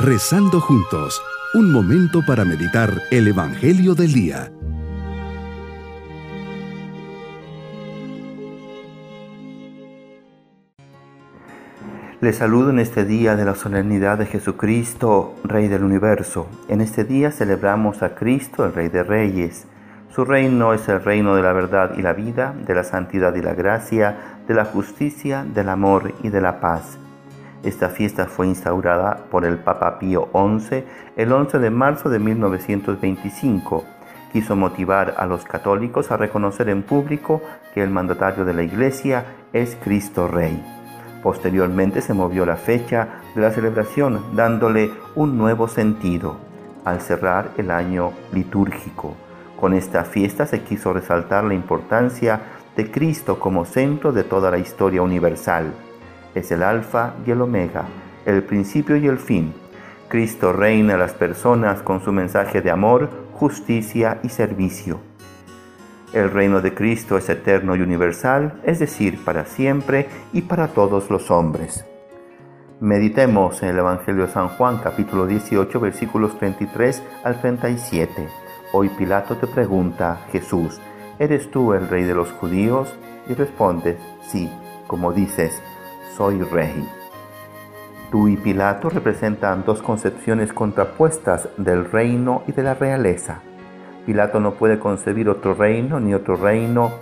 Rezando juntos, un momento para meditar el Evangelio del Día. Les saludo en este día de la solemnidad de Jesucristo, Rey del Universo. En este día celebramos a Cristo, el Rey de Reyes. Su reino es el reino de la verdad y la vida, de la santidad y la gracia, de la justicia, del amor y de la paz. Esta fiesta fue instaurada por el Papa Pío XI el 11 de marzo de 1925. Quiso motivar a los católicos a reconocer en público que el mandatario de la Iglesia es Cristo Rey. Posteriormente se movió la fecha de la celebración dándole un nuevo sentido al cerrar el año litúrgico. Con esta fiesta se quiso resaltar la importancia de Cristo como centro de toda la historia universal. Es el alfa y el omega, el principio y el fin. Cristo reina a las personas con su mensaje de amor, justicia y servicio. El reino de Cristo es eterno y universal, es decir, para siempre y para todos los hombres. Meditemos en el Evangelio de San Juan capítulo 18 versículos 33 al 37. Hoy Pilato te pregunta, Jesús, ¿eres tú el rey de los judíos? Y respondes, sí, como dices, soy rey. Tú y Pilato representan dos concepciones contrapuestas del reino y de la realeza. Pilato no puede concebir otro reino ni otro reino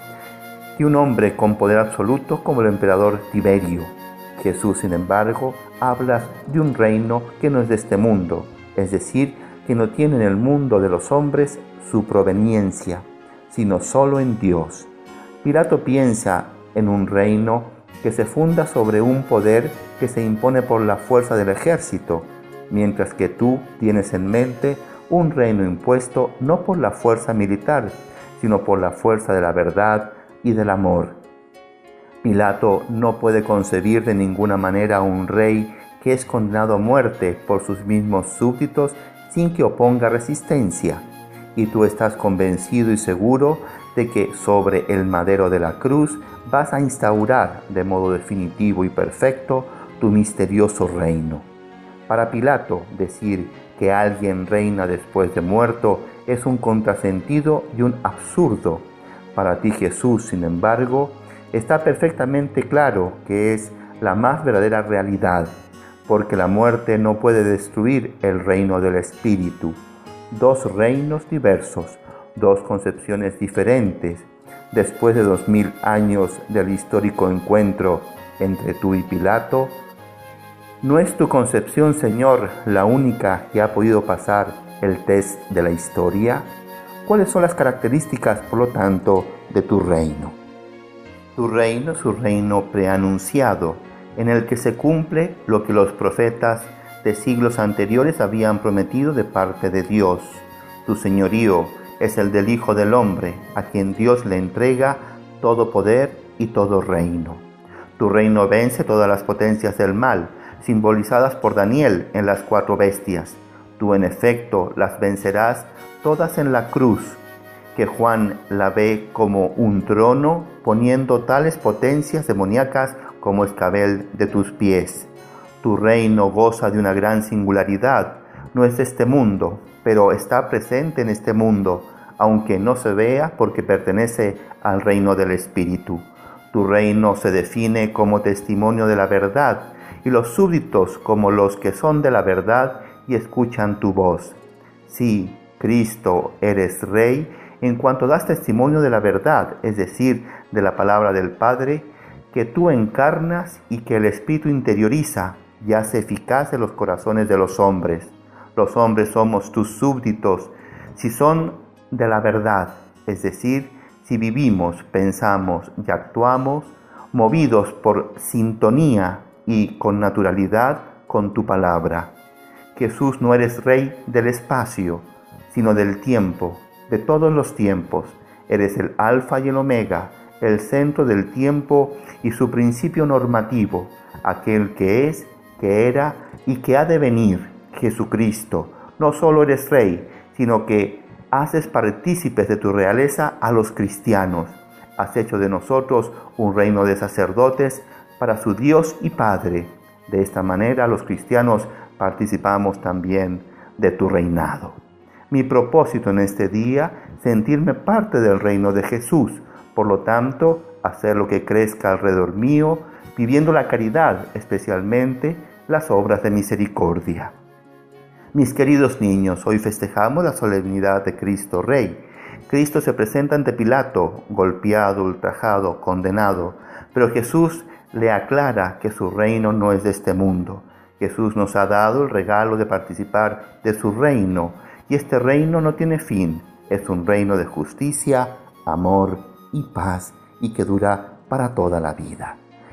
que un hombre con poder absoluto como el emperador Tiberio. Jesús, sin embargo, habla de un reino que no es de este mundo, es decir, que no tiene en el mundo de los hombres su proveniencia, sino solo en Dios. Pilato piensa en un reino que se funda sobre un poder que se impone por la fuerza del ejército, mientras que tú tienes en mente un reino impuesto no por la fuerza militar, sino por la fuerza de la verdad y del amor. Pilato no puede concebir de ninguna manera a un rey que es condenado a muerte por sus mismos súbditos sin que oponga resistencia. Y tú estás convencido y seguro de que sobre el madero de la cruz vas a instaurar de modo definitivo y perfecto tu misterioso reino. Para Pilato, decir que alguien reina después de muerto es un contrasentido y un absurdo. Para ti Jesús, sin embargo, está perfectamente claro que es la más verdadera realidad, porque la muerte no puede destruir el reino del Espíritu. Dos reinos diversos, dos concepciones diferentes, después de dos mil años del histórico encuentro entre tú y Pilato, ¿No es tu concepción, Señor, la única que ha podido pasar el test de la historia? ¿Cuáles son las características, por lo tanto, de tu reino? Tu reino es un reino preanunciado, en el que se cumple lo que los profetas de siglos anteriores habían prometido de parte de Dios. Tu señorío es el del Hijo del Hombre, a quien Dios le entrega todo poder y todo reino. Tu reino vence todas las potencias del mal, simbolizadas por Daniel en las cuatro bestias. Tú en efecto las vencerás todas en la cruz, que Juan la ve como un trono, poniendo tales potencias demoníacas como escabel de tus pies. Tu reino goza de una gran singularidad, no es de este mundo, pero está presente en este mundo, aunque no se vea porque pertenece al reino del Espíritu. Tu reino se define como testimonio de la verdad, y los súbditos como los que son de la verdad y escuchan tu voz. Sí, Cristo, eres Rey en cuanto das testimonio de la verdad, es decir, de la palabra del Padre, que tú encarnas y que el Espíritu interioriza y hace eficaz en los corazones de los hombres. Los hombres somos tus súbditos si son de la verdad, es decir, si vivimos, pensamos y actuamos movidos por sintonía y con naturalidad con tu palabra. Jesús no eres rey del espacio, sino del tiempo, de todos los tiempos. Eres el alfa y el omega, el centro del tiempo y su principio normativo, aquel que es, que era y que ha de venir, Jesucristo. No solo eres rey, sino que haces partícipes de tu realeza a los cristianos. Has hecho de nosotros un reino de sacerdotes, para su Dios y Padre. De esta manera los cristianos participamos también de tu reinado. Mi propósito en este día, sentirme parte del reino de Jesús, por lo tanto, hacer lo que crezca alrededor mío, viviendo la caridad, especialmente las obras de misericordia. Mis queridos niños, hoy festejamos la solemnidad de Cristo Rey. Cristo se presenta ante Pilato, golpeado, ultrajado, condenado, pero Jesús le aclara que su reino no es de este mundo. Jesús nos ha dado el regalo de participar de su reino, y este reino no tiene fin, es un reino de justicia, amor y paz, y que dura para toda la vida